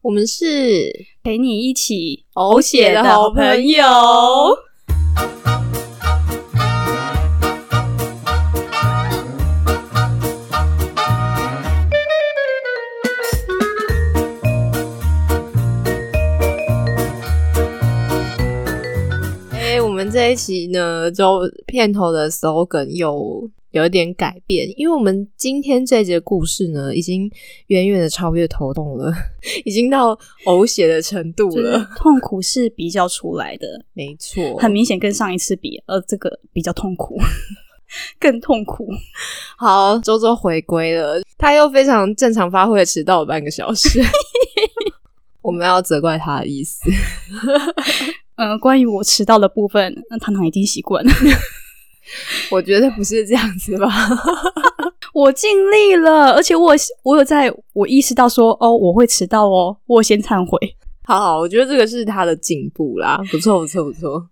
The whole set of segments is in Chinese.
我们是陪你一起呕血的好朋友。哎、我们这一期呢，就片头的 slogan 有有一点改变，因为我们今天这一节故事呢，已经远远的超越头痛了，已经到呕血的程度了。痛苦是比较出来的，没错，很明显跟上一次比，呃，这个比较痛苦，更痛苦。好，周周回归了，他又非常正常发挥的迟到了半个小时。我们要责怪他的意思，呃，关于我迟到的部分，那糖糖已经习惯了，我觉得不是这样子吧？我尽力了，而且我我有在我意识到说，哦，我会迟到哦，我先忏悔。好好，我觉得这个是他的进步啦，不错不错不错。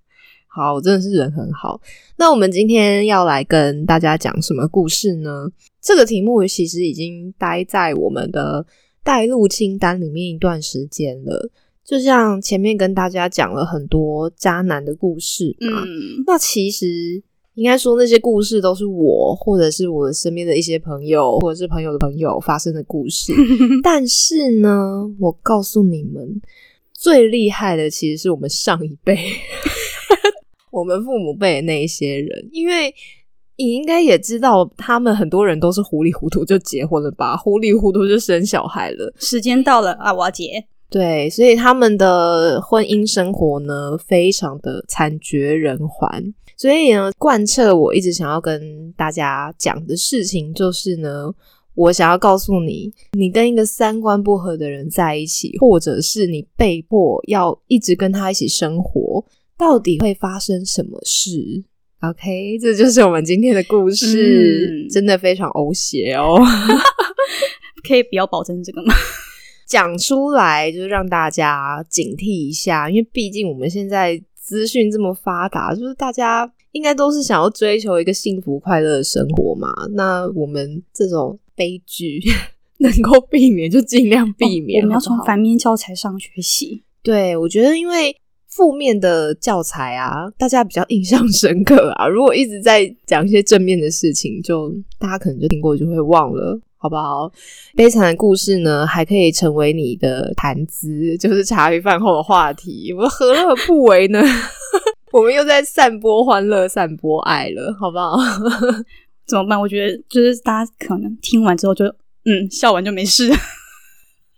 好，我真的是人很好。那我们今天要来跟大家讲什么故事呢？这个题目其实已经待在我们的带录清单里面一段时间了。就像前面跟大家讲了很多渣男的故事嘛，嗯，那其实应该说那些故事都是我或者是我身边的一些朋友，或者是朋友的朋友发生的故事。但是呢，我告诉你们，最厉害的其实是我们上一辈，我们父母辈的那一些人，因为。你应该也知道，他们很多人都是糊里糊涂就结婚了吧，糊里糊涂就生小孩了。时间到了啊，我要结。对，所以他们的婚姻生活呢，非常的惨绝人寰。所以呢，贯彻我一直想要跟大家讲的事情，就是呢，我想要告诉你，你跟一个三观不合的人在一起，或者是你被迫要一直跟他一起生活，到底会发生什么事？OK，这就是我们今天的故事，嗯 真的非常呕血哦。可以不要保证这个吗？讲出来，就是让大家警惕一下，因为毕竟我们现在资讯这么发达，就是大家应该都是想要追求一个幸福快乐的生活嘛。那我们这种悲剧 能够避免，就尽量避免。哦我们要从反面教材上学习。对，我觉得因为负面的教材啊，大家比较印象深刻啊。如果一直在讲一些正面的事情，就大家可能就听过就会忘了。好不好？悲惨的故事呢，还可以成为你的谈资，就是茶余饭后的话题。我何乐不为呢？我们又在散播欢乐、散播爱了，好不好？怎么办？我觉得就是大家可能听完之后就嗯笑完就没事。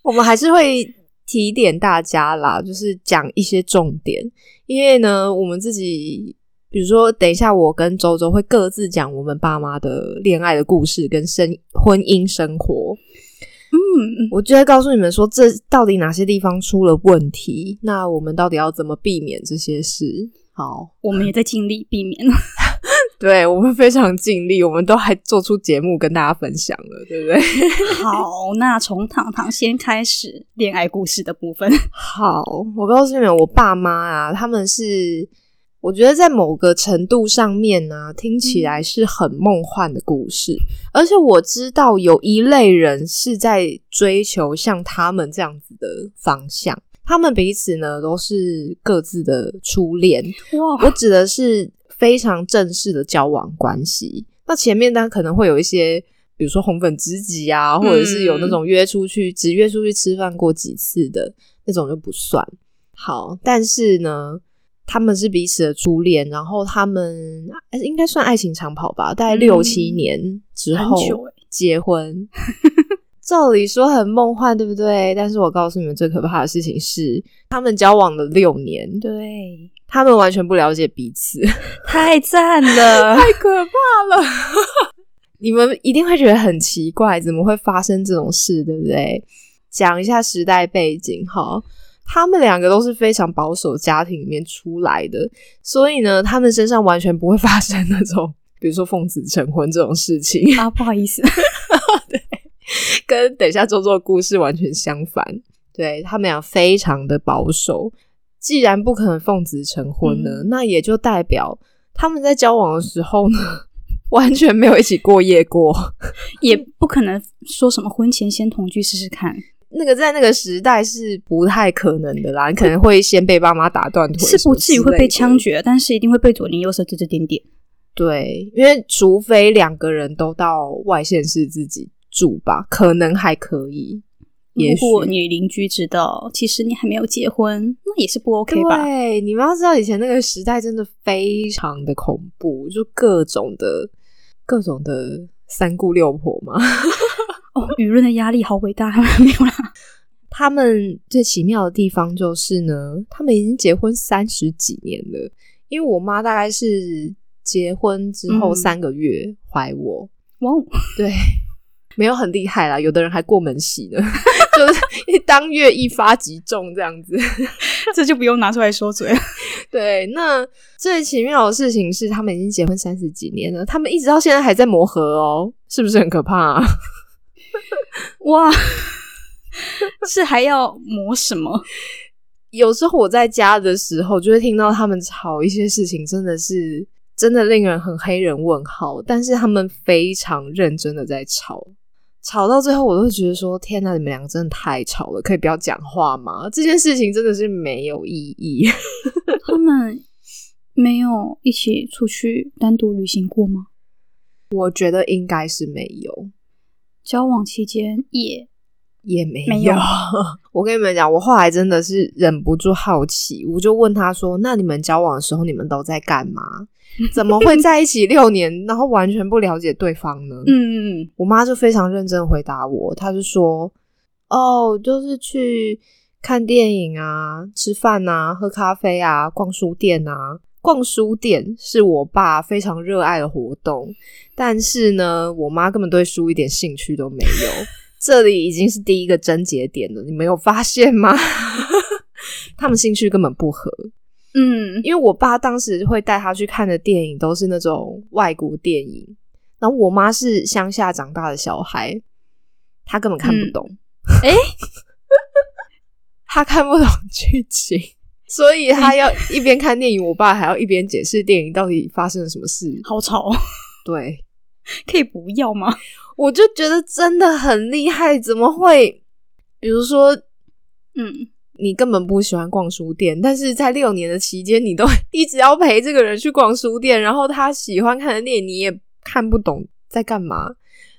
我们还是会提点大家啦，就是讲一些重点，因为呢，我们自己，比如说，等一下我跟周周会各自讲我们爸妈的恋爱的故事跟生婚姻生活，嗯，我就会告诉你们说，这到底哪些地方出了问题，那我们到底要怎么避免这些事？好，我们也在尽力避免。对我们非常尽力，我们都还做出节目跟大家分享了，对不对？好，那从糖糖先开始恋爱故事的部分。好，我告诉你们，我爸妈啊，他们是我觉得在某个程度上面呢、听起来是很梦幻的故事，而且我知道有一类人是在追求像他们这样子的方向。他们彼此呢都是各自的初恋，哇，我指的是非常正式的交往关系。那前面呢可能会有一些，比如说红粉知己啊，或者是有那种约出去、只约出去吃饭过几次的那种就不算。好，但是呢，他们是彼此的初恋，然后他们呃应该算爱情长跑吧，大概六嗯七年之很后结婚。照理说很梦幻，对不对？但是我告诉你们，最可怕的事情是，他们交往了六年，对，他们完全不了解彼此，太赞了。太可怕了！你们一定会觉得很奇怪，怎么会发生这种事，对不对？讲一下时代背景哈，他们两个都是非常保守家庭里面出来的，所以呢，他们身上完全不会发生那种，比如说奉子成婚这种事情，啊，不好意思，对跟等一下周周的故事完全相反。对他们俩非常的保守，既然不可能奉子成婚呢，那也就代表他们在交往的时候呢，完全没有一起过夜过。也不可能说什么婚前先同居试试看。那个在那个时代是不太可能的啦，你可能会先被爸妈打断腿，是不至于会被枪决。但是一定会被左邻右舍指指点点。对，因为除非两个人都到外县市自己住吧，可能还可以。如果你邻居知道，其实你还没有结婚，那也是不 OK 吧？对，你们要知道，以前那个时代真的非常的恐怖，就各种的、各种的三姑六婆嘛。哦，舆论的压力好伟大，没有啦。他们最奇妙的地方就是呢，他们已经结婚三十几年了。因为我妈大概是结婚之后嗯三个月怀我，对，没有很厉害啦，有的人还过门喜呢，就是一当月一发即中这样子。这就不用拿出来说嘴了。对，那最奇妙的事情是，他们已经结婚三十几年了，他们一直到现在还在磨合哦，是不是很可怕、啊？哇，是还要磨什么？有时候我在家的时候，就会听到他们吵一些事情，真的是真的令人很黑人问号。但是他们非常认真的在吵，吵到最后，我都会觉得说：天哪，你们两个真的太吵了，可以不要讲话吗？这件事情真的是没有意义。他们没有一起出去单独旅行过吗？我觉得应该是没有，交往期间也也没没有 我跟你们讲，我后来真的是忍不住好奇，我就问他说：“那你们交往的时候，你们都在干嘛？怎么会在一起六年，然后完全不了解对方呢？”嗯嗯嗯我妈就非常认真地回答我，她就说：“哦，就是去看电影啊、吃饭啊、喝咖啡啊、逛书店啊。逛书店是我爸非常热爱的活动，但是呢，我妈根本对书一点兴趣都没有。这里已经是第一个症结点了，你没有发现吗？他们兴趣根本不合。嗯，因为我爸当时会带他去看的电影都是那种外国电影，然后我妈是乡下长大的小孩，她根本看不懂。诶 她看不懂剧情，所以他要一边看电影，我爸还要一边解释电影到底发生了什么事。好吵，对，可以不要吗？我就觉得真的很厉害，怎么会？比如说，嗯，你根本不喜欢逛书店，但是在六年的期间，你都一直要陪这个人去逛书店，然后他喜欢看的电影你也看不懂在干嘛，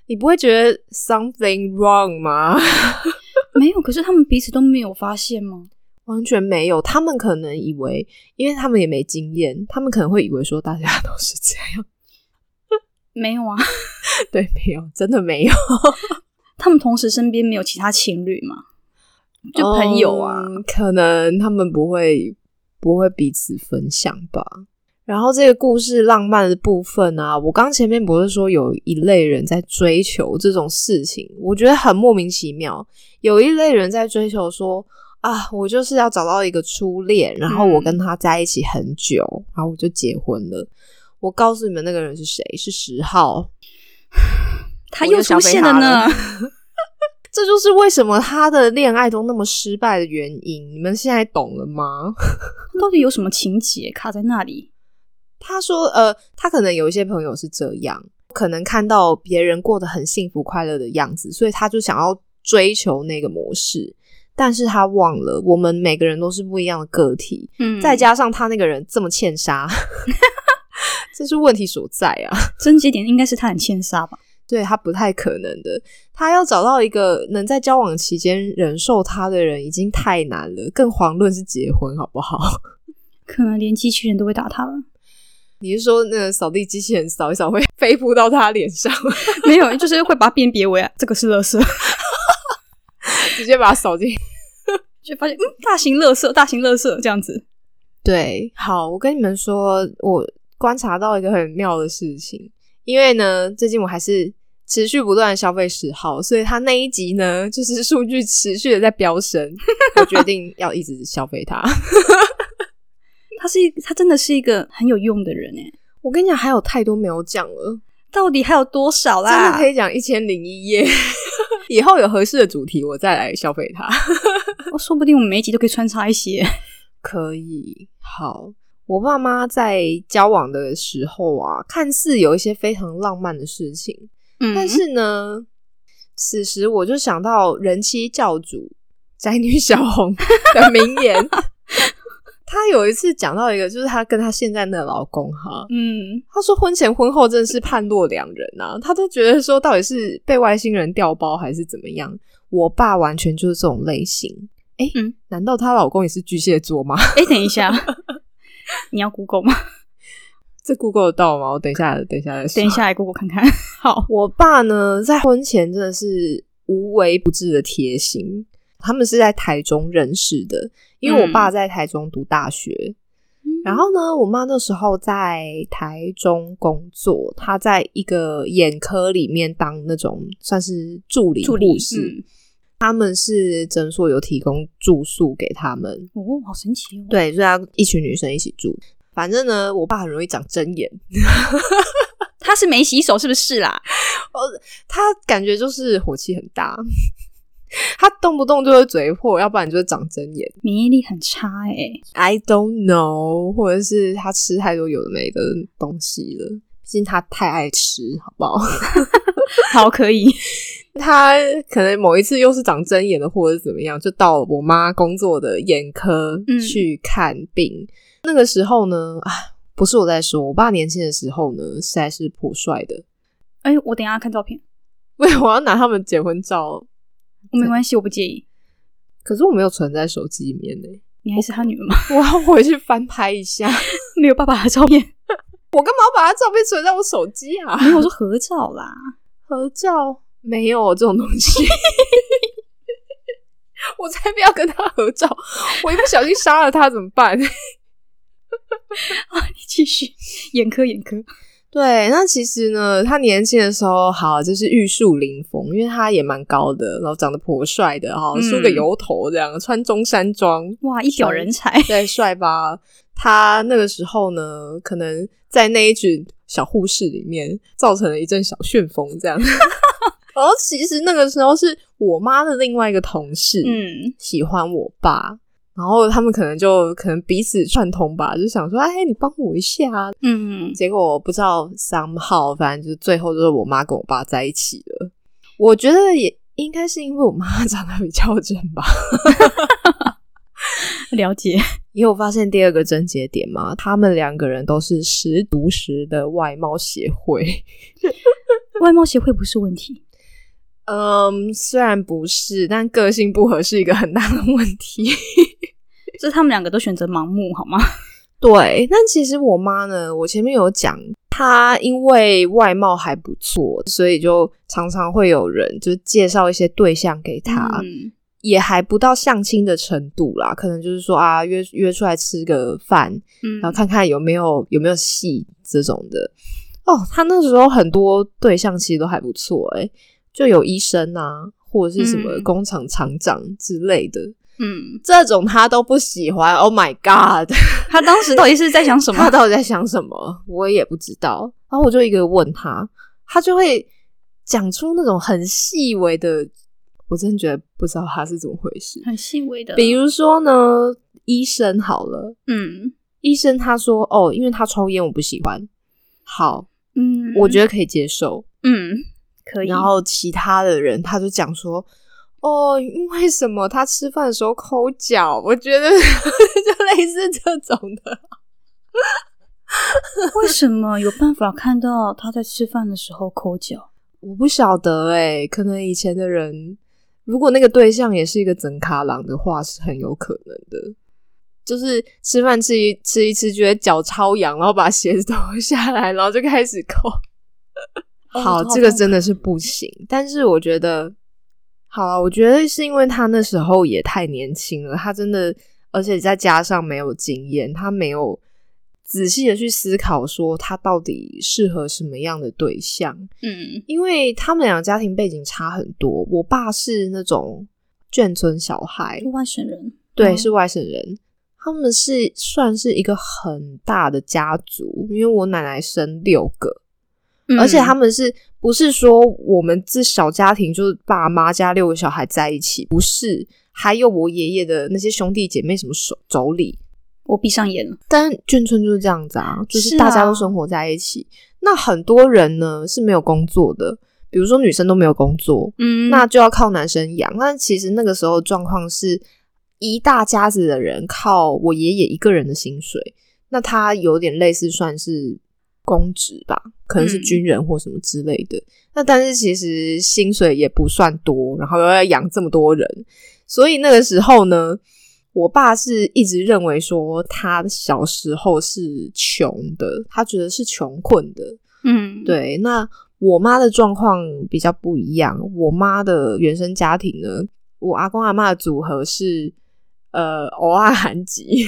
你不会觉得 something wrong 吗？没有，可是他们彼此都没有发现吗？完全没有，他们可能以为，因为他们也没经验，他们可能会以为说大家都是这样。没有啊，对，没有，真的没有，他们同时身边没有其他情侣吗，就朋友啊。嗯可能他们不会不会彼此分享吧。然后这个故事浪漫的部分啊，我刚前面不是说有一类人在追求这种事情，我觉得很莫名其妙。有一类人在追求说啊，我就是要找到一个初恋，然后我跟他在一起很久，然后我就结婚了。我告诉你们，那个人是谁？是十号。他又出现了呢。这就是为什么他的恋爱都那么失败的原因。你们现在懂了吗？到底有什么情节卡在那里？他说：“呃，他可能有一些朋友是这样，可能看到别人过得很幸福快乐的样子，所以他就想要追求那个模式。但是他忘了，我们每个人都是不一样的个体，嗯再加上他那个人这么欠杀，这是问题所在啊。症结点应该是他很欠杀吧？对他不太可能的，他要找到一个能在交往期间忍受他的人已经太难了，更遑论是结婚，好不好？可能连机器人都会打他了。你是说那个扫地机器人扫一扫会 飞扑到他脸上，没有，就是会把它辨别为、啊、这个是垃圾，直接把它扫进？就发现嗯，大型垃圾，大型垃圾这样子。对，好，我跟你们说，我观察到一个很妙的事情，因为呢，最近我还是持续不断的消费十号，所以他那一集呢，就是数据持续的在飙升，我决定要一直消费它。他是一，他真的是一个很有用的人哎。我跟你讲，还有太多没有讲了。到底还有多少啦真啦？的可以讲一千零一夜。以后有合适的主题，我再来消费它。我 说不定我们每一集都可以穿插一些。可以，好。我爸妈在交往的时候啊，看似有一些非常浪漫的事情，嗯但是呢，此时我就想到人妻教主宅女小红的名言。她有一次讲到一个，就是她跟她现在的老公哈，嗯，她说婚前婚后真的是判若两人啊。她都觉得说，到底是被外星人调包还是怎么样？我爸完全就是这种类型。哎、嗯难道她老公也是巨蟹座吗？哎，等一下，你要 Google 吗？这 Google 得到吗？我等一下，等一下再说。等一下来 Google 看看。好，我爸呢，在婚前真的是无微不至的贴心。他们是在台中认识的，因为我爸在台中读大学，然后呢，我妈那时候在台中工作，她在一个眼科里面当那种算是助理护士。嗯他们是诊所有提供住宿给他们，哦，好神奇哦。对，所以要一群女生一起住。反正呢，我爸很容易长针眼，他是没洗手是不是啦？哦他感觉就是火气很大，他动不动就会嘴破，要不然就是长针眼。免疫力很差哎、I don't know，或者是他吃太多有的没的东西了，毕竟他太爱吃，好不好？好，可以。他可能某一次又是长针眼的，或者是怎么样，就到我妈工作的眼科嗯去看病。那个时候呢，啊，不是我在说，我爸年轻的时候呢，实在是颇帅的。哎、我等一下看照片，为我要拿他们结婚照，我没关系，我不介意。可是我没有存在手机里面呢，你还是他女儿吗？我要回去翻拍一下。没有爸爸的照片，我干嘛要把他照片存在我手机啊？没有，我说合照啦。合照没有这种东西，我才不要跟他合照！我一不小心杀了他怎么办？啊你继续，眼科眼科。对，那其实呢，他年轻的时候好就是玉树临风，因为他也蛮高的，然后长得颇帅的哈，嗯梳个油头这样，穿中山装，哇，一表人才。对，帅吧？他那个时候呢，可能在那一群小护士里面造成了一阵小旋风，这样。然后其实那个时候是我妈的另外一个同事，嗯，喜欢我爸，然后他们可能就可能彼此串通吧，就想说，哎，你帮我一下啊。嗯，结果我不知道 somehow，反正就是最后就是我妈跟我爸在一起了。我觉得也应该是因为我妈 长得比较正吧。了解。也有发现第二个症结点吗？他们两个人都是十足十的外貌协会。外貌协会不是问题。嗯，虽然不是，但个性不合是一个很大的问题。就是他们两个都选择盲目，好吗？对，但其实我妈呢，我前面有讲，她因为外貌还不错，所以就常常会有人就介绍一些对象给她，嗯也还不到相亲的程度啦，可能就是说啊，约约出来吃个饭，嗯然后看看有没有有没有戏这种的。哦，她那时候很多对象其实都还不错，诶，就有医生啊，或者是什么嗯工厂厂长之类的，嗯，这种他都不喜欢。Oh my god！他当时到底是在想什么他？到底在想什么？我也不知道。然后我就一个问他，他就会讲出那种很细微的，我真的觉得不知道他是怎么回事。很细微的，比如说呢，医生好了，嗯医生他说哦，因为他抽烟我不喜欢。好，嗯，我觉得可以接受。嗯可以。然后其他的人他就讲说。哦，因为什么？他吃饭的时候抠脚，我觉得 就类似这种的。为什么有办法看到他在吃饭的时候抠脚？我不晓得哎、可能以前的人，如果那个对象也是一个整卡郎的话，是很有可能的。就是吃饭吃一吃一吃，觉得脚超痒，然后把鞋子脱下来，然后就开始抠。好，这个真的是不行。但是我觉得，好了，我觉得是因为他那时候也太年轻了，他真的，而且再加上没有经验，他没有仔细的去思考说他到底适合什么样的对象。嗯因为他们俩家庭背景差很多，我爸是那种眷村小孩，外省人，对，嗯是外省人。他们是算是一个很大的家族，因为我奶奶生六个，嗯而且他们是不是说我们这小家庭就是爸妈加六个小孩在一起？不是，还有我爷爷的那些兄弟姐妹什么手妯娌，我闭上眼了。但眷村就是这样子啊，就是大家都生活在一起。那很多人呢是没有工作的，比如说女生都没有工作，嗯，那就要靠男生养。但其实那个时候状况是一大家子的人靠我爷爷一个人的薪水，那他有点类似算是公职吧，可能是嗯军人或什么之类的。那但是其实薪水也不算多，然后又要养这么多人，所以那个时候呢，我爸是一直认为说他小时候是穷的，他觉得是穷困的。嗯，对，那我妈的状况比较不一样。我妈的原生家庭呢，我阿公阿妈的组合是呃偶尔韩籍，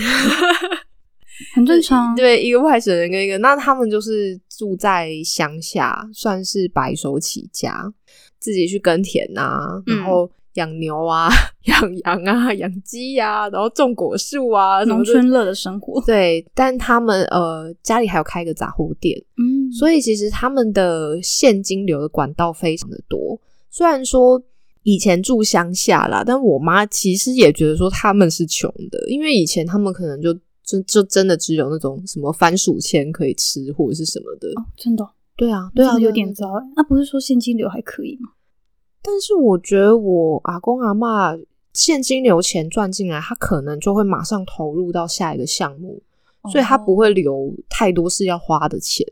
很正常。对，一个外省人跟一个，那他们就是住在乡下，算是白手起家，自己去耕田啊，嗯然后养牛啊、养羊啊、养鸡呀、然后种果树啊，农村乐的生活，对，但他们呃家里还有开个杂货店，嗯，所以其实他们的现金流的管道非常的多。虽然说以前住乡下啦，但我妈其实也觉得说他们是穷的，因为以前他们可能就就就真的只有那种什么番薯签可以吃或者是什么的。哦，真的哦，对啊，对啊，有点糟哎。那不是说现金流还可以吗？但是我觉得我阿公阿妈现金流钱赚进来，他可能就会马上投入到下一个项目，所以他不会留太多是要花的钱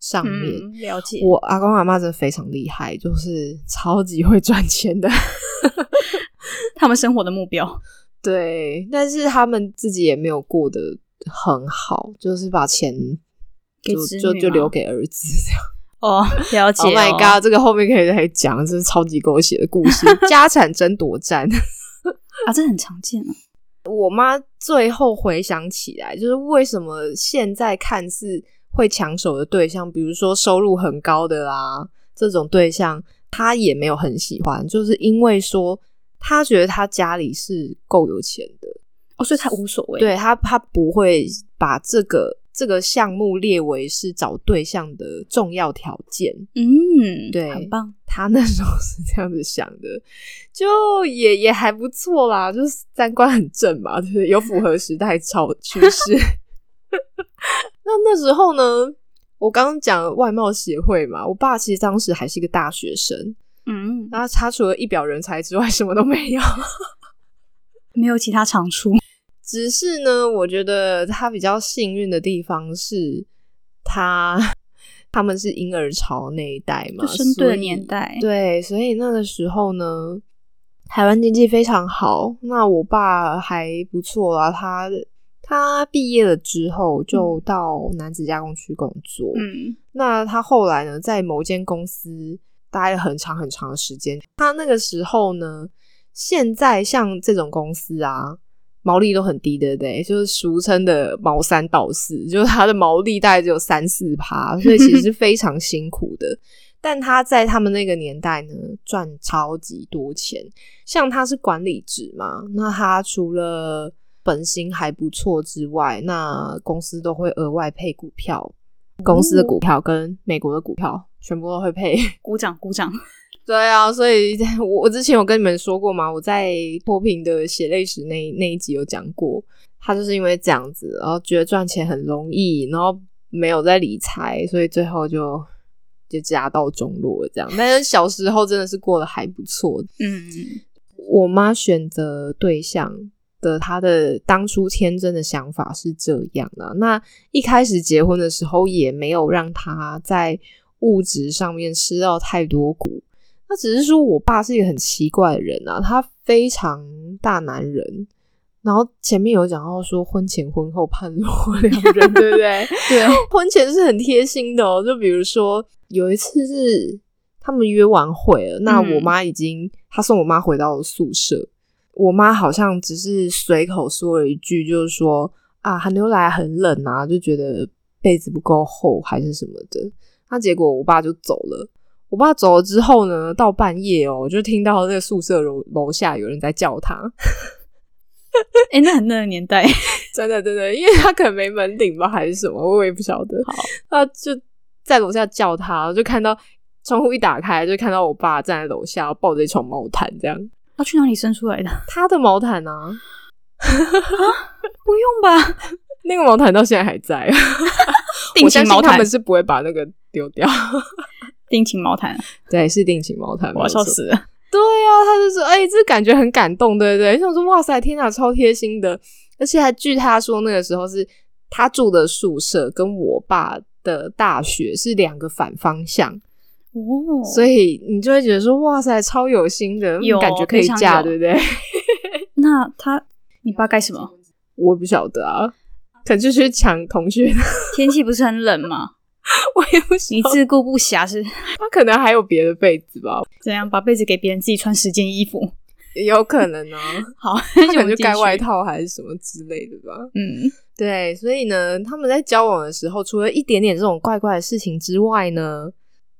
上面。嗯，了解。我阿公阿妈真的非常厉害，就是超级会赚钱的。他们生活的目标，对，但是他们自己也没有过得很好，就是把钱就就就留给儿子这样。哦，了解。Oh my 哦 god，这个后面可以再讲，这是超级狗血的故事，家产争夺战。啊，这很常见啊。我妈最后回想起来，就是为什么现在看似会抢手的对象，比如说收入很高的啦，这种对象，她也没有很喜欢，就是因为说她觉得他家里是够有钱的，哦，所以他无所谓。，对他，他不会把这个这个项目列为是找对象的重要条件。嗯，对很棒。他那时候是这样子想的，就也也还不错啦，就是三观很正嘛，就是？有符合时代潮趋势。那那时候呢，我刚刚讲外贸协会嘛，我爸其实当时还是一个大学生，嗯，那他除了一表人才之外，什么都没有。没有其他长处。只是呢，我觉得他比较幸运的地方是他他们是婴儿潮那一代嘛，就生对的所以年代对，所以那个时候呢，台湾经济非常好。那我爸还不错啦，他他毕业了之后就到男子加工区工作。嗯，那他后来呢，在某间公司待了很长很长的时间。他那个时候呢，现在像这种公司啊，毛利都很低，对不对？就是俗称的毛三到四，就是它的毛利大概只有三四趴，所以其实是 非常辛苦的。但他在他们那个年代呢，赚超级多钱。像他是管理职嘛，那他除了本薪还不错之外，那公司都会额外配股票，公司的股票跟美国的股票全部都会配。鼓掌鼓掌。对啊，所以我我之前有跟你们说过嘛，我在脱贫的血泪史那那一集有讲过，他就是因为这样子，然后觉得赚钱很容易，然后没有在理财，所以最后就就家道中落了这样。但是小时候真的是过得还不错。嗯，我妈选择对象的，他的当初天真的想法是这样的、那一开始结婚的时候，也没有让他在物质上面吃到太多苦。那只是说我爸是一个很奇怪的人啊，他非常大男人。然后前面有讲到说婚前婚后判若两人，对不对？对啊，婚前是很贴心的哦，就比如说有一次是他们约完会了，那嗯我妈已经他送我妈回到了宿舍，我妈好像只是随口说了一句，就是说啊寒流来很冷啊，就觉得被子不够厚还是什么的。那结果我爸就走了。我爸走了之后呢，到半夜哦，我就听到那个宿舍楼楼下有人在叫他，哎、那很那个年代，真的真的，因为他可能没门铃吧，还是什么，我也不晓得。好，他就在楼下叫他，就看到窗户一打开，就看到我爸站在楼下抱着一床毛毯，这样要去哪里生出来的？他的毛毯啊，不用吧？那个毛毯到现在还在，定情毛毯他们是不会把那个丢掉。定情毛毯，对，是定情毛毯，我要笑死了。对啊，他就说：“哎、这感觉很感动，对不对？”想说：“哇塞，天哪，超贴心的！”而且还据他说，那个时候是他住的宿舍跟我爸的大学是两个反方向，哦，所以你就会觉得说：“哇塞，超有心的，有感觉可以嫁，对不对 那他你爸干什么？？”我不晓得啊，可能就去抢同学，天气不是很冷吗？我也不。你自顾不暇是他可能还有别的被子吧，怎样把被子给别人，自己穿十件衣服？也有可能呢、好，他可能就盖外。套还是什么之类的吧。嗯，对，所以呢，他们在交往的时候，除了一点点这种怪怪的事情之外呢，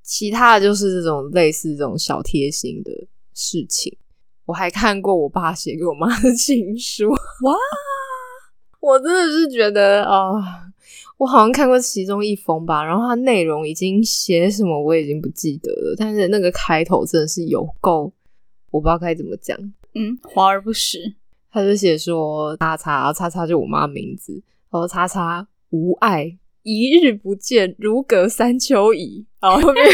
其他的就是这种类似这种小贴心的事情。我还看过我爸写给我妈的 情书，哇！我真的是觉得啊、我好像看过其中一封吧，然后它内容已经写什么我已经不记得了，但是那个开头真的是有够，我不知道该怎么讲。嗯，华而不实。他就写说叉叉，叉叉就我妈名字，然后叉叉无爱，一日不见，如隔三秋矣。然后后面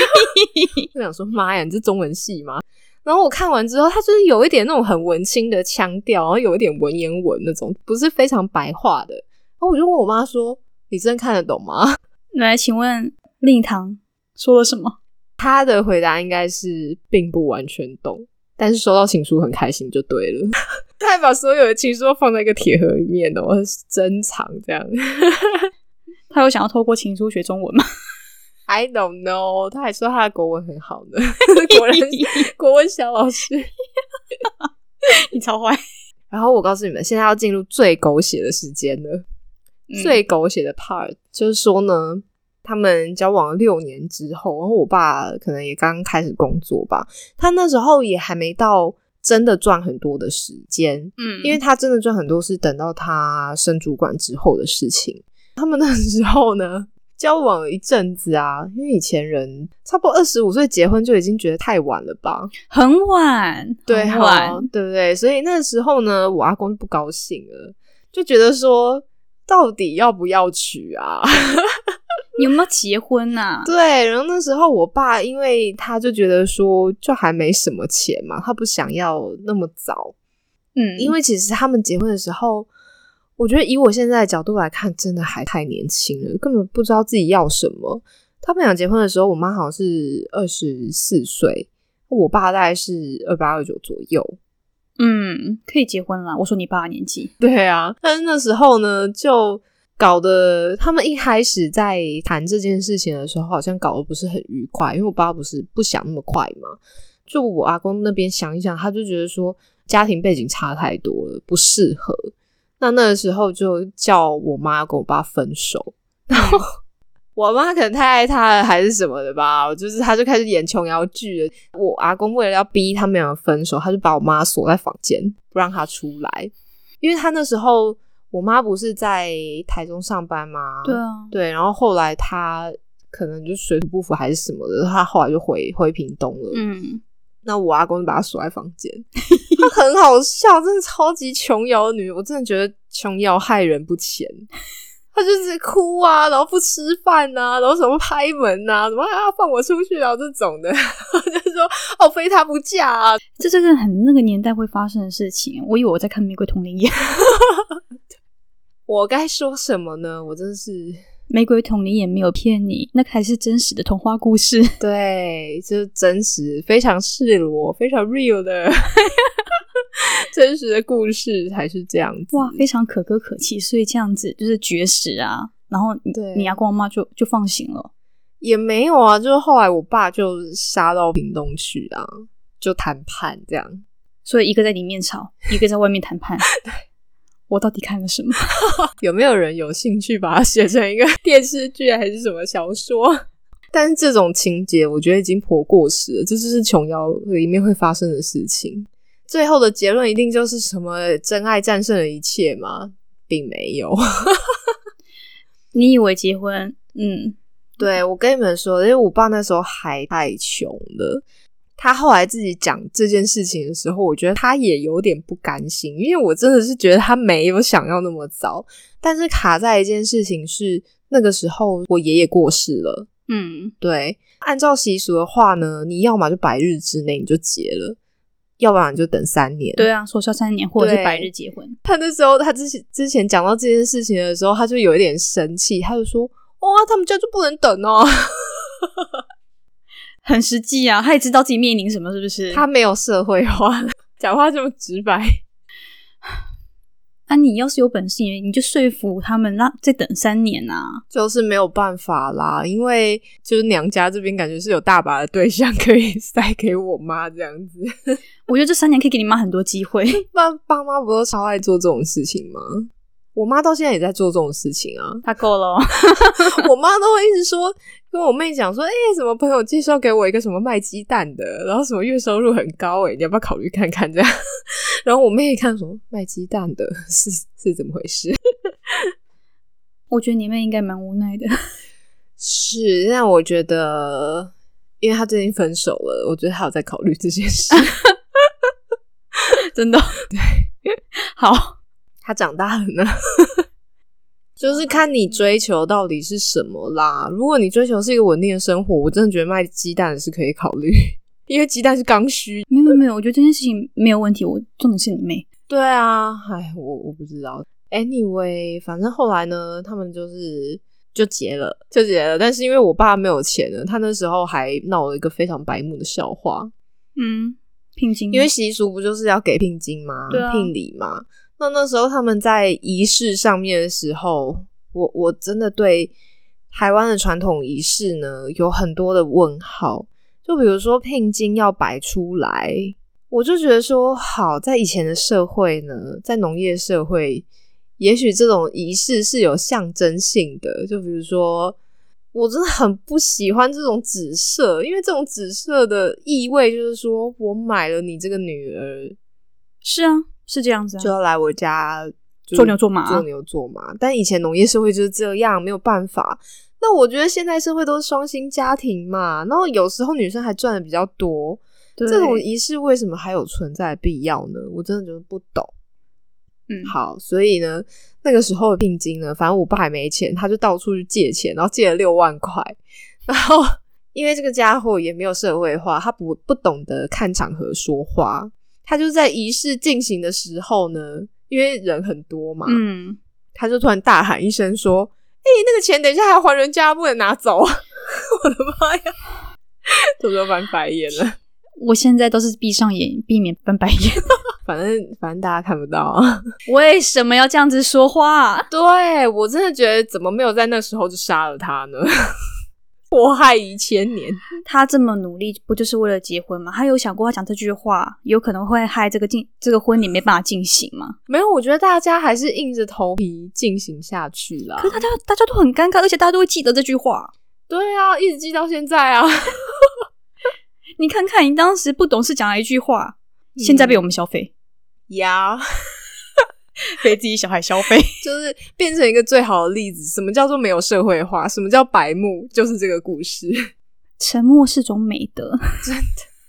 我想说，妈呀，你这中文系吗？然后我看完之后，他就是有一点那种很文青的腔调，然后有一点文言文那种，不是非常白话的。然后我就问我妈说：“你真的看得懂吗 来，请问令堂说了什么？？”她的回答应该是并不完全懂，但是收到情书很开心就对了。他还把所有的情书都放在一个铁盒里面哦，珍藏这样。他有想要透过情书学中文吗？I don't know，他还说他的国文很好呢，果然 国文小老师。你超坏。然后我告诉你们，现在要进入最狗血的时间了。嗯最狗血的 part 就是说呢，他们交往了六年之后，然后我爸可能也刚开始工作吧，他那时候也还没到真的赚很多的时间，嗯因为他真的赚很多是等到他升主管之后的事情。他们那时候呢，交往了一阵子啊，因为以前人差不多二十五岁结婚就已经觉得太晚了吧？很晚，对，很晚。对不对？所以那时候呢，我阿公就不高兴了，就觉得说，到底要不要娶啊？你 有没有结婚呐、对，然后那时候我爸，因为他就觉得说，就还没什么钱嘛，他不想要那么早，嗯，因为其实他们结婚的时候，我觉得以我现在的角度来看，真的还太年轻了，根本不知道自己要什么。他们俩结婚的时候，我妈好像是二十四岁，我爸大概是二八二九左右。嗯，可以结婚了。我说你爸的年纪，对啊，但是那时候呢，就搞得他们一开始在谈这件事情的时候，好像搞得不是很愉快，因为我爸不是不想那么快嘛。就我阿公那边想一想，他就觉得说家庭背景差太多了，不适合。那那个时候就叫我妈跟我爸分手，然后我妈可能太爱他了，还是什么的吧，就是他就开始演琼瑶剧了。我阿公为了要逼他们两个分手，他就把我妈锁在房间，不让她出来，因为他那时候我妈不是在台中上班吗？对啊，对，然后后来她可能就水土不服还是什么的，她后来就回回屏东了。嗯，那我阿公就把她锁在房间，她很好笑，真的超级琼瑶女，我真的觉得琼瑶害人不浅。她就是哭啊，然后不吃饭呐、然后什么拍门呐、什么啊放我出去啊这种的，就是说哦非她不嫁啊，这真的很那个年代会发生的事情。我以为我在看《玫瑰童林演》，《我该说什么呢？我真的是玫瑰童林也》没有骗你，那才是真实的童话故事。对，就是真实、非常赤裸、非常 real 的 真实的故事才是这样子。哇，非常可歌可泣，所以这样子就是绝食啊。然后你对你阿公阿妈就就放行了。也没有啊，就是后来我爸就杀到屏东去啊，就谈判这样。所以一个在里面吵，一个在外面谈判。对，我到底看了什么？有没有人有兴趣把它写成一个电视剧还是什么小说？但是这种情节，我觉得已经颇过时了，这就是琼瑶里面会发生的事情。最后的结论一定就是什么真爱战胜了一切吗？并没有。你以为结婚？嗯，对我跟你们说，因为我爸那时候还太穷了。他后来自己讲这件事情的时候，我觉得他也有点不甘心，因为我真的是觉得他没有想要那么早，但是卡在一件事情是那个时候我爷爷过世了，嗯，对，按照习俗的话呢，你要么就百日之内你就结了，要不然你就等三年。对啊，说笑三年或者是百日结婚。他那时候，他之前之前讲到这件事情的时候，他就有一点生气，他就说：“哇，他们家就不能等哦。很实际啊，他也知道自己面临什么，是不是？”他没有社会化，讲话这么直白。啊，你要是有本事，你就说服他们，让再等三年啊。就是没有办法啦，因为就是娘家这边感觉是有大把的对象可以塞给我妈这样子。我觉得这三年可以给你妈很多机会。爸爸妈不都超爱做这种事情吗？我妈到现在也在做这种事情啊。她够了、哦，我妈都会一直说，跟我妹讲说，哎、什么朋友介绍给我一个什么卖鸡蛋的，然后什么月收入很高、哎，你要不要考虑看看这样？然后我妹一看说，卖鸡蛋的是是怎么回事？我觉得你妹应该蛮无奈的。是，但我觉得，因为她最近分手了，我觉得她有在考虑这件事。真的，对，好，她长大了呢。就是看你追求到底是什么啦。如果你追求是一个稳定的生活，我真的觉得卖鸡蛋是可以考虑，因为鸡蛋是刚需。没有没有没有，我觉得这件事情没有问题。我重点是你妹，对啊，哎，我我不知道。Anyway，反正后来呢，他们就是就结了，就结了。但是因为我爸没有钱了，他那时候还闹了一个非常白目的笑话，嗯，聘金，因为习俗不就是要给聘金吗？对啊聘礼嘛。那那时候他们在仪式上面的时候，我我真的对台湾的传统仪式呢有很多的问号。就比如说聘金要摆出来，我就觉得说，好，在以前的社会呢，在农业社会，也许这种仪式是有象征性的。就比如说，我真的很不喜欢这种紫色，因为这种紫色的意味就是说我买了你这个女儿，是啊，是这样子啊，就要来我家做牛做马啊做牛做马。但以前农业社会就是这样，没有办法。那我觉得现在社会都是双薪家庭嘛，然后有时候女生还赚的比较多，这种仪式为什么还有存在的必要呢？我真的觉得不懂。嗯，好，所以呢，那个时候的聘金呢，反正我爸还没钱，他就到处去借钱，然后借了六万块。然后 因为这个家伙也没有社会化，他不不懂得看场合说话，他就在仪式进行的时候呢，因为人很多嘛，嗯，他就突然大喊一声说：“哎、那个钱等一下还要还人家，不能拿走！” 我的妈呀！偷偷翻白眼了。我现在都是闭上眼，避免翻白眼。反正反正大家看不到啊。为什么要这样子说话？对我真的觉得，怎么没有在那时候就杀了他呢？祸害一千年。他这么努力，不就是为了结婚吗？他有想过他讲这句话，有可能会害这个进这个婚礼没办法进行吗？没有，我觉得大家还是硬着头皮进行下去了可。是大家大家都很尴尬，而且大家都会记得这句话。对啊，一直记到现在啊。你看看，你当时不懂事讲了一句话，现在被我们消费，呀，被自己小孩消费。就是变成一个最好的例子。什么叫做没有社会化？什么叫白目？就是这个故事。沉默是种美德。真的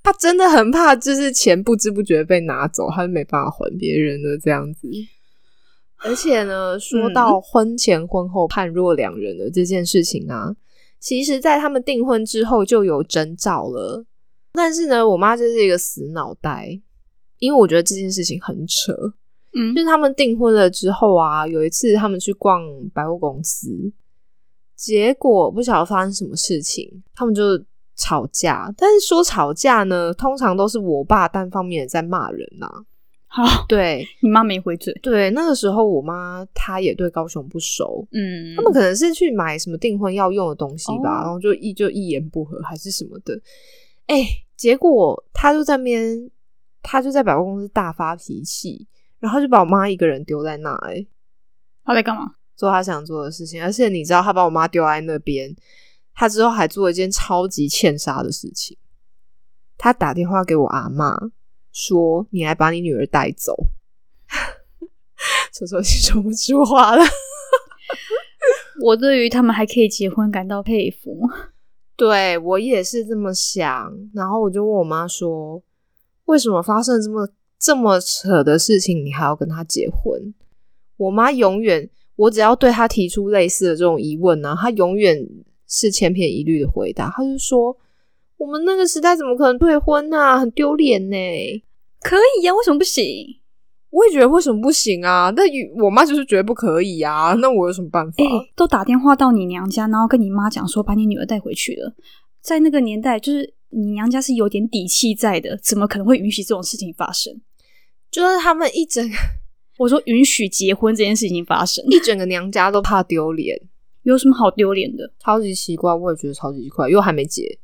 他真的很怕，就是钱不知不觉被拿走，他就没办法还别人了这样子。而且呢，说到婚前婚后判若两人的这件事情啊，其实在他们订婚之后就有征兆了。但是呢，我妈就是一个死脑袋，因为我觉得这件事情很扯。嗯就是他们订婚了之后啊，有一次他们去逛百货公司，结果不晓得发生什么事情，他们就吵架。但是说吵架呢，通常都是我爸单方面的在骂人呐、好，对 你妈没回嘴。对，那个时候我妈她也对高雄不熟，嗯，他们可能是去买什么订婚要用的东西吧，哦然后就一就一言不合还是什么的。哎、结果他就在那边，他就在百货公司大发脾气，然后就把我妈一个人丢在那、哎，他在干嘛？做他想做的事情。而且你知道，他把我妈丢在那边，他之后还做了一件超级欠杀的事情。他打电话给我阿妈说：“你来把你女儿带走。”这时候已经说不出话了。我对于他们还可以结婚感到佩服。对我也是这么想，然后我就问我妈说：“为什么发生这么这么扯的事情，你还要跟他结婚？”我妈永远，我只要对她提出类似的这种疑问呢、她永远是千篇一律的回答，她就说：“我们那个时代怎么可能退婚啊？很丢脸呢。可以呀，为什么不行？我也觉得为什么不行啊？但我妈就是觉得不可以啊。那我有什么办法？都打电话到你娘家，然后跟你妈讲说把你女儿带回去了。在那个年代，就是你娘家是有点底气在的，怎么可能会允许这种事情发生？就是他们一整，我说允许结婚这件事情发生，一整个娘家都怕丢脸。有什么好丢脸的？超级奇怪，我也觉得超级奇怪，又还没结，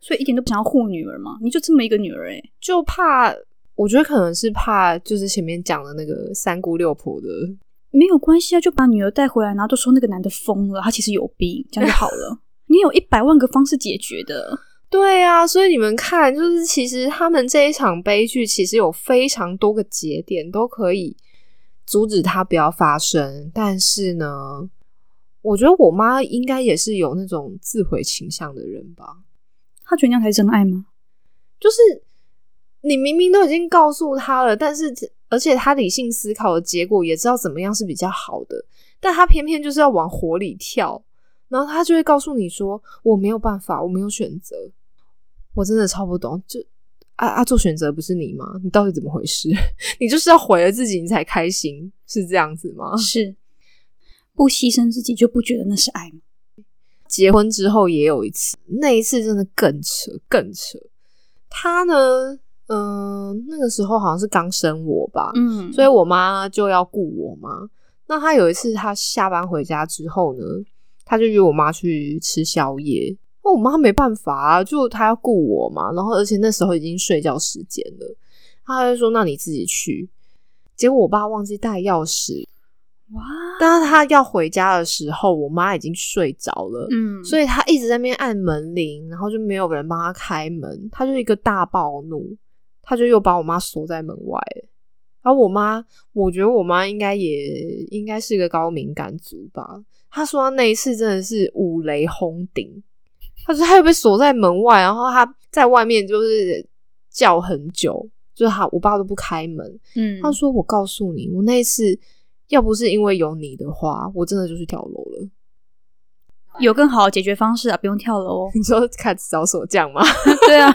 所以一点都不想要护女儿嘛？你就这么一个女儿，哎，就怕，我觉得可能是怕，就是前面讲的那个三姑六婆的，没有关系啊，就把女儿带回来，然后就说那个男的疯了，他其实有病，这样就好了。你有一百万个方式解决的，对啊，所以你们看，就是其实他们这一场悲剧，其实有非常多个节点都可以阻止它不要发生，但是呢。我觉得我妈应该也是有那种自毁倾向的人吧？她觉得那样才是真爱吗？就是你明明都已经告诉她了，但是而且她理性思考的结果也知道怎么样是比较好的，但她偏偏就是要往火里跳，然后她就会告诉你说：“我没有办法，我没有选择。”我真的超不懂，就啊啊，做选择不是你吗？你到底怎么回事？你就是要毁了自己，你才开心，是这样子吗？是。不牺牲自己就不觉得那是爱吗？结婚之后也有一次，那一次真的更扯，更扯。他呢，嗯，那个时候好像是刚生我吧，嗯，所以我妈就要顾我嘛。那他有一次，他下班回家之后呢，他就约我妈去吃宵夜。那我妈没办法啊，就她要顾我嘛。然后而且那时候已经睡觉时间了，她就说：“那你自己去。”结果我爸忘记带钥匙。哇！但是他要回家的时候，我妈已经睡着了，嗯，所以他一直在那边按门铃，然后就没有人帮他开门，他就一个大暴怒，他就又把我妈锁在门外。然后我妈，我觉得我妈应该也应该是一个高敏感族吧。他说那一次真的是五雷轰顶，他说他又被锁在门外，然后他在外面就是叫很久，就是他我爸都不开门。嗯，他说我告诉你，我那一次。要不是因为有你的话，我真的就去跳楼了。有更好的解决方式啊，不用跳楼哦。你说开始找锁匠吗？对啊。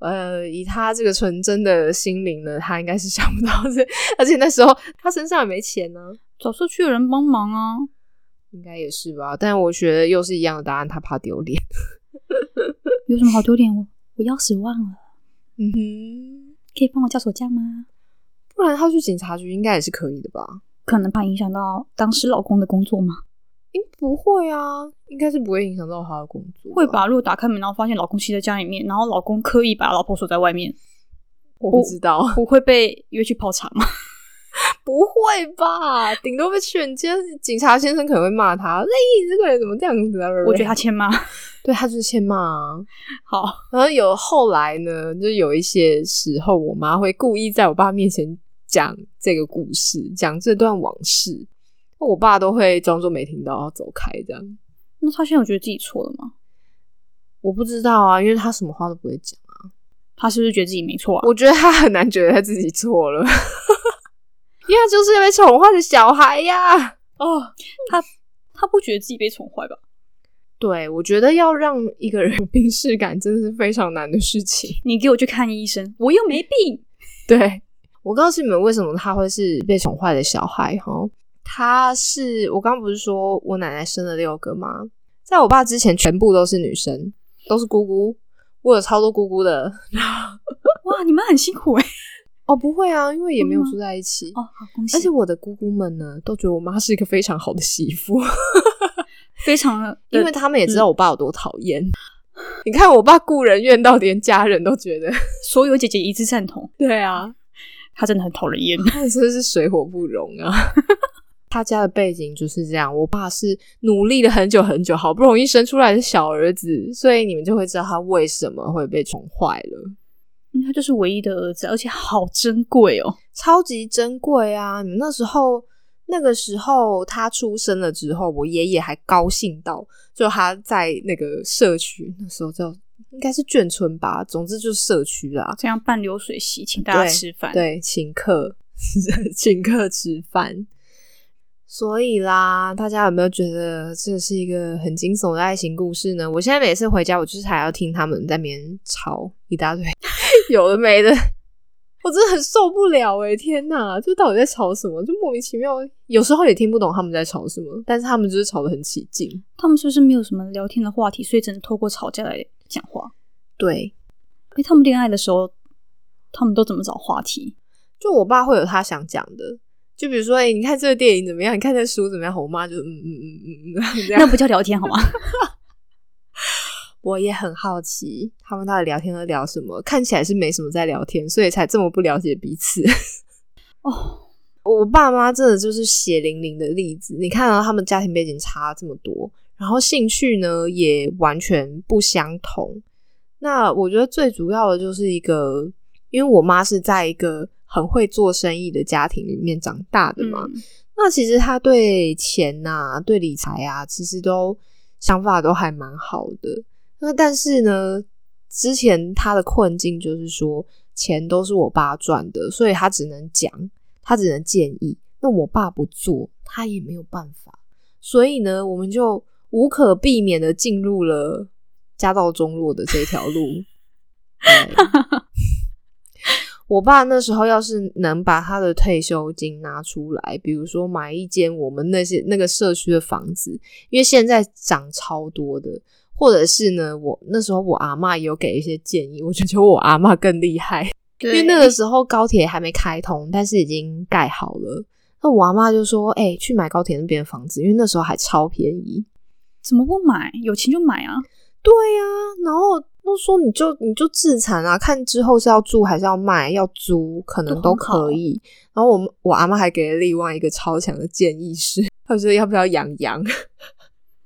呃，以他这个纯真的心灵呢，他应该是想不到这，而且那时候他身上也没钱呢，找社区的人帮忙啊，应该也是吧。但我觉得又是一样的答案，他怕丢脸。有什么好丢脸？我我钥匙忘了。嗯哼，可以帮我叫锁匠吗？不然他去警察局应该也是可以的吧？可能怕影响到当时老公的工作吗？应不会啊，应该是不会影响到他的工作。会吧？如果打开门然后发现老公吸在家里面，然后老公刻意把老婆锁在外面，我不知道，我会被约去泡茶吗？不会吧？顶多被劝诫，警察先生可能会骂他：“哎，这个人怎么这样子？”我觉得他欠骂，对他就是欠骂。好，然后有后来呢，就有一些时候，我妈会故意在我爸面前。讲这个故事，讲这段往事，我爸都会装作没听到，要走开这样。那他现在有觉得自己错了吗？我不知道啊，因为他什么话都不会讲啊。他是不是觉得自己没错啊？我觉得他很难觉得他自己错了，因为他就是被宠坏的小孩呀。哦，他他不觉得自己被宠坏吧？对，我觉得要让一个人有病视感，真的是非常难的事情。你给我去看医生，我又没病。对。我告诉你们，为什么他会是被宠坏的小孩？哈，他是我刚刚不是说我奶奶生了六个吗？在我爸之前，全部都是女生，都是姑姑。我有超多姑姑的。哇，你们很辛苦哎。哦，不会啊，因为也没有住在一起。哦，好恭喜！而且我的姑姑们呢，都觉得我妈是一个非常好的媳妇，非常，因为他们也知道我爸有多讨厌。你看，我爸故人怨到连家人都觉得，所有姐姐一致赞同。对啊。他真的很讨人厌，真的是水火不容啊！他家的背景就是这样，我爸是努力了很久很久，好不容易生出来的小儿子，所以你们就会知道他为什么会被宠坏了。他就是唯一的儿子，而且好珍贵哦，超级珍贵啊！你们那时候那个时候他出生了之后，我爷爷还高兴到，就他在那个社区那时候叫。应该是眷村吧，总之就是社区啦。这样办流水席，请大家吃饭，对，请客，请客吃饭。所以啦，大家有没有觉得这是一个很惊悚的爱情故事呢？我现在每次回家，我就是还要听他们在那边吵一大堆 有的没的，我真的很受不了哎！天哪，这到底在吵什么？就莫名其妙，有时候也听不懂他们在吵什么，但是他们就是吵得很起劲。他们是不是没有什么聊天的话题，所以只能透过吵架来讲话？对，哎，他们恋爱的时候，他们都怎么找话题？就我爸会有他想讲的。就比如说，哎，你看这个电影怎么样？你看这书怎么样？我妈就嗯嗯嗯嗯嗯，那不叫聊天好吗？我也很好奇，他们到底聊天都聊什么？看起来是没什么在聊天，所以才这么不了解彼此。哦，我爸妈真的就是血淋淋的例子。你看到他们家庭背景差这么多，然后兴趣呢也完全不相同。那我觉得最主要的就是一个，因为我妈是在一个。很会做生意的家庭里面长大的嘛，那其实她对钱呐、对理财啊，其实都想法都还蛮好的。那但是呢，之前他的困境就是说，钱都是我爸赚的，所以他只能讲，他只能建议。那我爸不做，他也没有办法。所以呢，我们就无可避免的进入了家道中落的这条路。我爸那时候要是能把他的退休金拿出来，比如说买一间我们那些那个社区的房子，因为现在涨超多的，或者是呢，我那时候我阿妈有给一些建议，我就觉得我阿妈更厉害，因为那个时候高铁还没开通，但是已经盖好了。那我阿妈就说：“哎，去买高铁那边的房子，因为那时候还超便宜，怎么不买？有钱就买啊！”对呀，然后。都说你就你就自残啊，看之后是要住还是要卖，要租可能都可以。然后我我阿妈还给了另外一个超强的建议是，她说要不要养羊？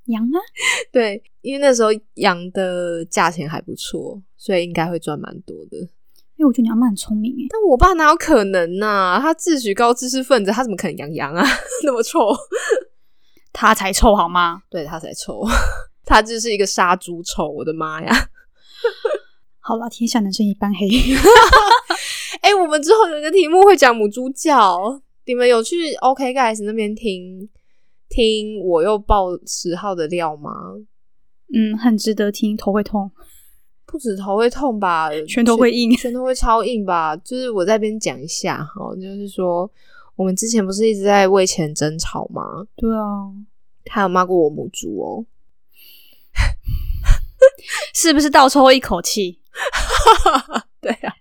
羊啊？对，因为那时候羊的价钱还不错，所以应该会赚蛮多的。因为我觉得你阿妈很聪明诶，但我爸哪有可能呢？他自诩高知识分子，他怎么可能养羊啊？那么臭，他才臭好吗？对他才臭，他就是一个杀猪臭！我的妈呀！好了，天下男生一般黑。哎，我们之后有一个题目会讲母猪叫，你们有去 OK guys 那边听听我又爆十号的料吗？嗯，很值得听，头会痛，不止头会痛吧，拳头会硬，拳头会超硬吧？就是我在边讲一下哈，就是说我们之前不是一直在为钱争吵吗？对啊，他有骂过我母猪哦。是不是倒抽一口气？对啊，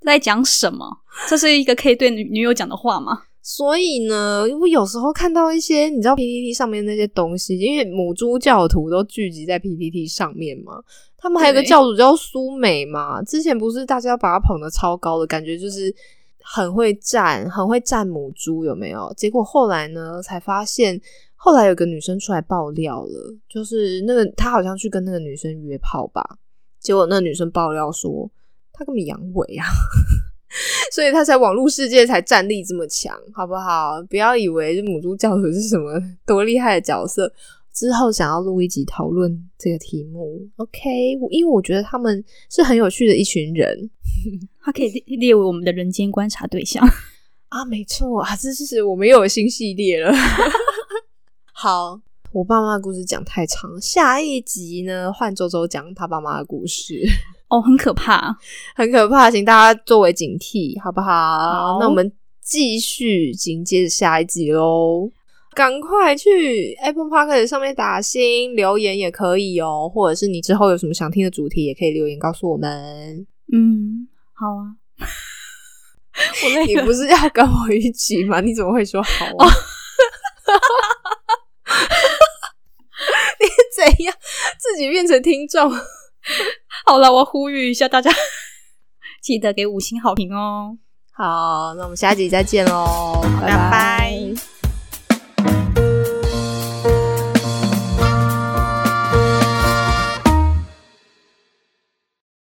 在讲什么？这是一个可以对女女友讲的话吗？所以呢，我有时候看到一些你知道 PPT 上面那些东西，因为母猪教徒都聚集在 PPT 上面嘛，他们还有个教主叫苏美嘛，之前不是大家把他捧的超高的感觉，就是很会站，很会站母猪，有没有？结果后来呢，才发现。后来有个女生出来爆料了，就是那个他好像去跟那个女生约炮吧，结果那个女生爆料说他根本阳痿啊，所以他在网络世界才战力这么强，好不好？不要以为母猪教徒是什么多厉害的角色。之后想要录一集讨论这个题目，OK？因为我觉得他们是很有趣的一群人，他可以列为我们的人间观察对象 啊，没错啊，这是我们又有新系列了。好，我爸妈的故事讲太长，下一集呢换周周讲他爸妈的故事。哦，很可怕，很可怕，请大家作为警惕，好不好？那我们继续紧接着下一集喽，赶快去 Apple Park 上面打星留言也可以哦，或者是你之后有什么想听的主题，也可以留言告诉我们。嗯，好啊。我 你不是要跟我一起吗？你怎么会说好啊？你怎样自己变成听众？好了，我呼吁一下大家，记得给五星好评哦。好，那我们下集再见喽，拜拜。